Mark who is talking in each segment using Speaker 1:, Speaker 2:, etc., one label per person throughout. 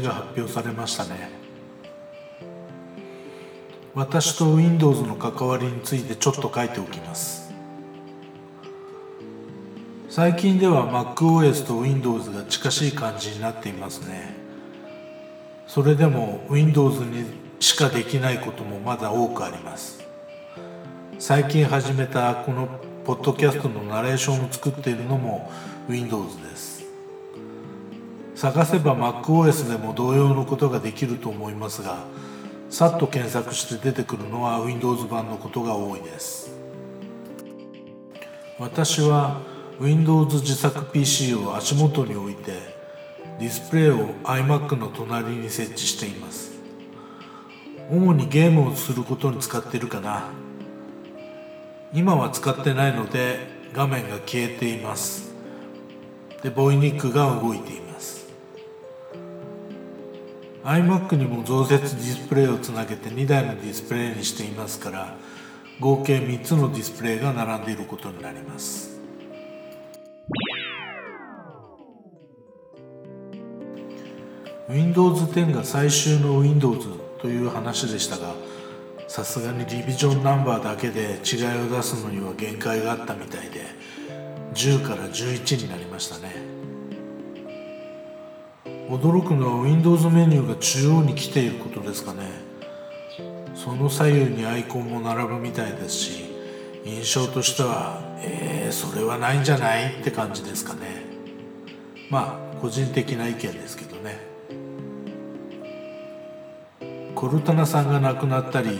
Speaker 1: が発表されましたね。私と Windows の関わりについてちょっと書いておきます。最近では MacOS と Windows が近しい感じになっていますね。それでも Windows にしかできないこともまだ多くあります。最近始めたこのポッドキャストのナレーションを作っているのも Windows です。探せば MacOS でも同様のことができると思いますがさっと検索して出てくるのは Windows 版のことが多いです。私は Windows 自作 PC を足元に置いてディスプレイを iMac の隣に設置しています。主にゲームをすることに使ってるかな。今は使ってないので画面が消えています。でボイニックが動いています。iMac にも増設ディスプレイをつなげて2台のディスプレイにしていますから合計3つのディスプレイが並んでいることになります。Windows 10が最終の Windows という話でしたがさすがにリビジョンナンバーだけで違いを出すのには限界があったみたいで10から11になりましたね。驚くのは Windows メニューが中央に来ていることですかね。その左右にアイコンも並ぶみたいですし印象としてはえー、それはないんじゃないって感じですかね。まあ個人的な意見ですけどね。コルタナさんが亡くなったり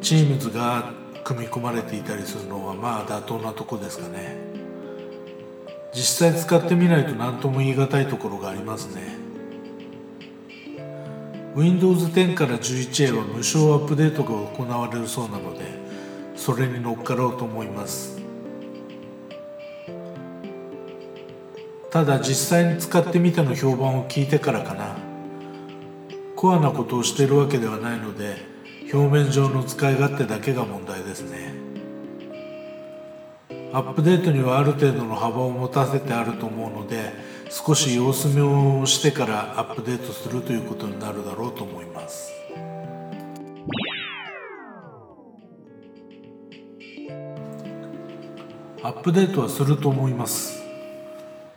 Speaker 1: チームズが組み込まれていたりするのはまあ妥当なとこですかね。実際使ってみないと何とも言い難いところがありますね。Windows 10から11へは無償アップデートが行われるそうなのでそれに乗っかろうと思います。ただ実際に使ってみての評判を聞いてからかな。コアなことをしているわけではないので表面上の使い勝手だけが問題ですね。アップデートにはある程度の幅を持たせてあると思うので少し様子見をしてからアップデートするということになるだろうと思います。アップデートはすると思います。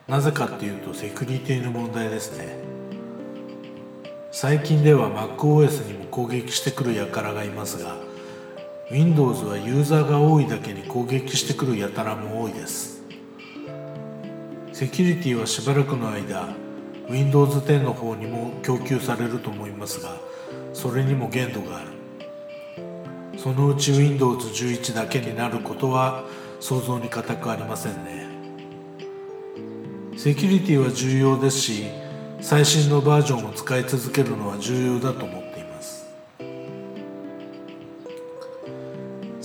Speaker 1: なぜかっていうとセキュリティの問題ですね。最近では MacOS にも攻撃してくる輩がいますが Windows はユーザーが多いだけに攻撃してくるやたらも多いです。セキュリティはしばらくの間 Windows 10の方にも供給されると思いますがそれにも限度がある。そのうち Windows 11だけになることは想像に難くありませんね。セキュリティは重要ですし最新のバージョンを使い続けるのは重要だと思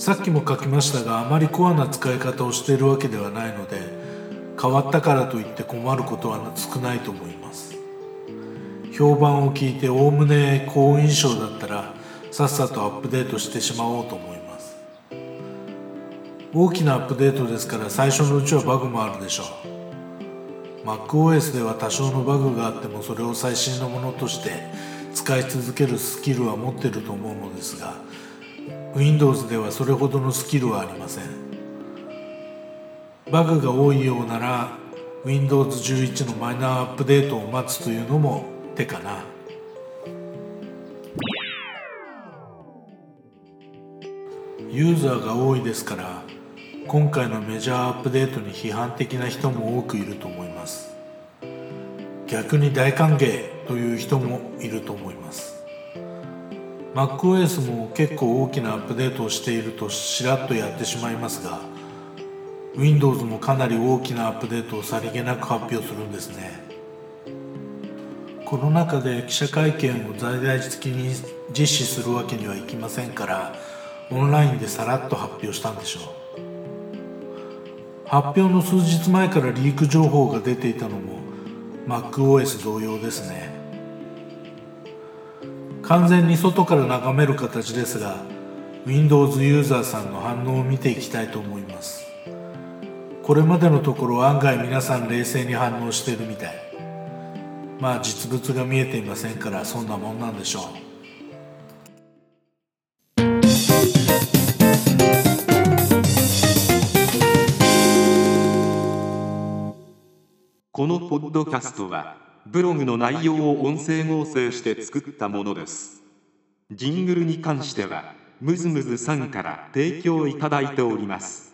Speaker 1: さっきも書きましたがあまりコアな使い方をしているわけではないので変わったからといって困ることは少ないと思います。評判を聞いておおむね好印象だったらさっさとアップデートしてしまおうと思います。大きなアップデートですから最初のうちはバグもあるでしょう。MacOS では多少のバグがあってもそれを最新のものとして使い続けるスキルは持ってると思うのですが Windows ではそれほどのスキルはありません。バグが多いようなら Windows 11のマイナーアップデートを待つというのも手かな。ユーザーが多いですから今回のメジャーアップデートに批判的な人も多くいると思います。逆に大歓迎という人もいると思います。MacOS も結構大きなアップデートをしているとしらっとやってしまいますが Windows もかなり大きなアップデートをさりげなく発表するんですね。コロナ禍で記者会見を大々的に実施するわけにはいきませんからオンラインでさらっと発表したんでしょう。発表の数日前からリーク情報が出ていたのも MacOS 同様ですね。完全に外から眺める形ですが Windows ユーザーさんの反応を見ていきたいと思います。これまでのところ案外皆さん冷静に反応してるみたい。まあ実物が見えていませんからそんなもんなんでしょう。
Speaker 2: このポッドキャストはブログの内容を音声合成して作ったものです。ジングルに関してはムズムズさんから提供いただいております。